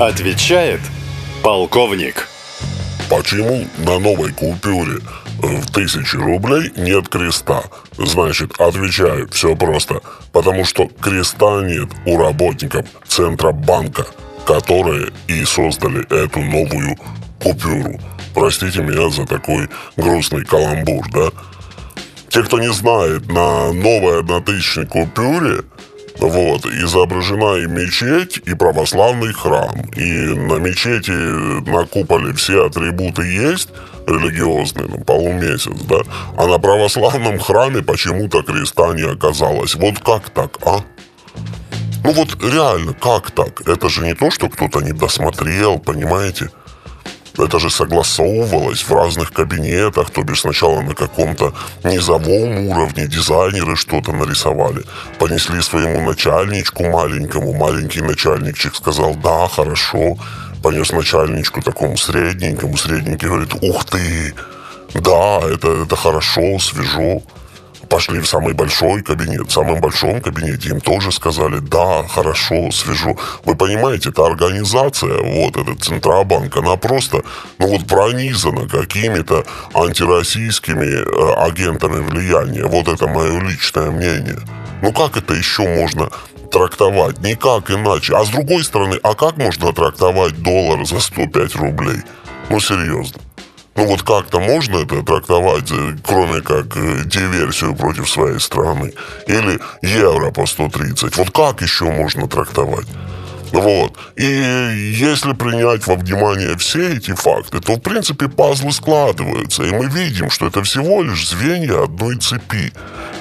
Отвечает полковник. Почему на новой купюре в тысячи рублей нет креста? Значит, отвечаю, все просто. Потому что креста нет у работников Центробанка, которые и создали эту новую купюру. Простите меня за такой грустный каламбур, да? Те, кто не знает, на новой однотысячной купюре вот, изображена и мечеть, и православный храм. И на мечети, на куполе все атрибуты есть религиозные, на полумесяц, да? А на православном храме почему-то креста не оказалось. Вот как так, а? Ну вот реально, как так? Это же не то, что кто-то не досмотрел, понимаете? Это же согласовывалось в разных кабинетах, то бишь сначала на каком-то низовом уровне дизайнеры что-то нарисовали, понесли своему начальничку маленькому, маленький начальничек сказал, да, хорошо, понес начальничку такому средненькому, средненький говорит, ух ты, да, это, это хорошо, свежо пошли в самый большой кабинет. В самом большом кабинете им тоже сказали, да, хорошо, свяжу. Вы понимаете, эта организация, вот этот Центробанк, она просто, ну вот пронизана какими-то антироссийскими э, агентами влияния. Вот это мое личное мнение. Ну как это еще можно трактовать? Никак иначе. А с другой стороны, а как можно трактовать доллар за 105 рублей? Ну серьезно. Ну вот как-то можно это трактовать, э, кроме как э, диверсию против своей страны? Или евро по 130? Вот как еще можно трактовать? Вот. И если принять во внимание все эти факты, то, в принципе, пазлы складываются. И мы видим, что это всего лишь звенья одной цепи.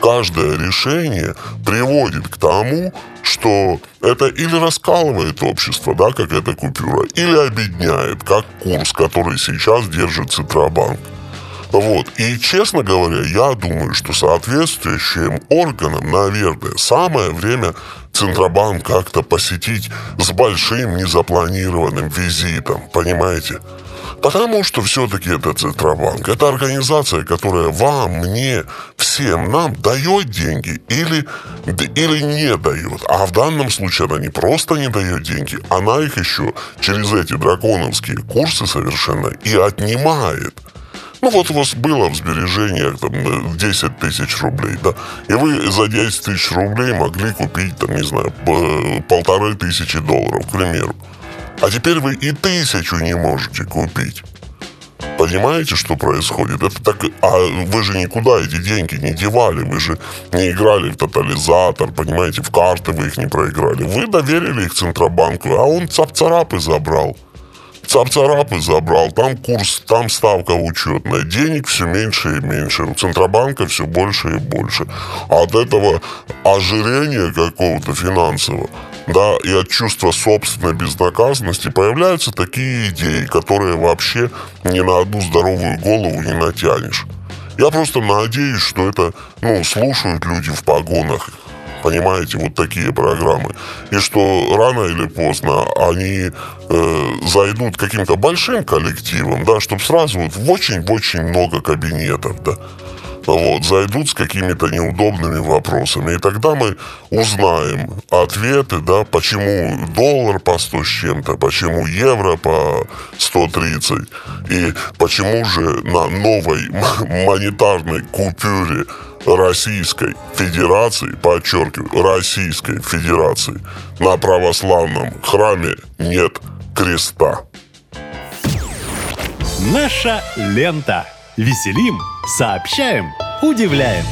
Каждое решение приводит к тому, что это или раскалывает общество, да, как эта купюра, или объединяет, как курс, который сейчас держит Центробанк. Вот. И, честно говоря, я думаю, что соответствующим органам, наверное, самое время Центробанк как-то посетить с большим незапланированным визитом, понимаете? Потому что все-таки это Центробанк. Это организация, которая вам, мне, всем нам дает деньги или, или не дает. А в данном случае она не просто не дает деньги, она их еще через эти драконовские курсы совершенно и отнимает. Ну вот у вас было в сбережениях там 10 тысяч рублей, да, и вы за 10 тысяч рублей могли купить, там, не знаю, полторы тысячи долларов, к примеру. А теперь вы и тысячу не можете купить. Понимаете, что происходит? Это так... А вы же никуда эти деньги не девали. Вы же не играли в тотализатор, понимаете, в карты вы их не проиграли. Вы доверили их Центробанку, а он цап-царап и забрал цап-царапы забрал, там курс, там ставка учетная, денег все меньше и меньше, у Центробанка все больше и больше. А от этого ожирения какого-то финансового, да, и от чувства собственной безнаказанности появляются такие идеи, которые вообще ни на одну здоровую голову не натянешь. Я просто надеюсь, что это, ну, слушают люди в погонах, понимаете, вот такие программы. И что рано или поздно они э, зайдут каким-то большим коллективом, да, чтобы сразу вот в очень-очень много кабинетов, да, вот, зайдут с какими-то неудобными вопросами. И тогда мы узнаем ответы, да, почему доллар по 100 с чем-то, почему евро по 130, и почему же на новой монетарной купюре Российской Федерации, подчеркиваю, Российской Федерации, на православном храме нет креста. Наша лента. Веселим, сообщаем, удивляем.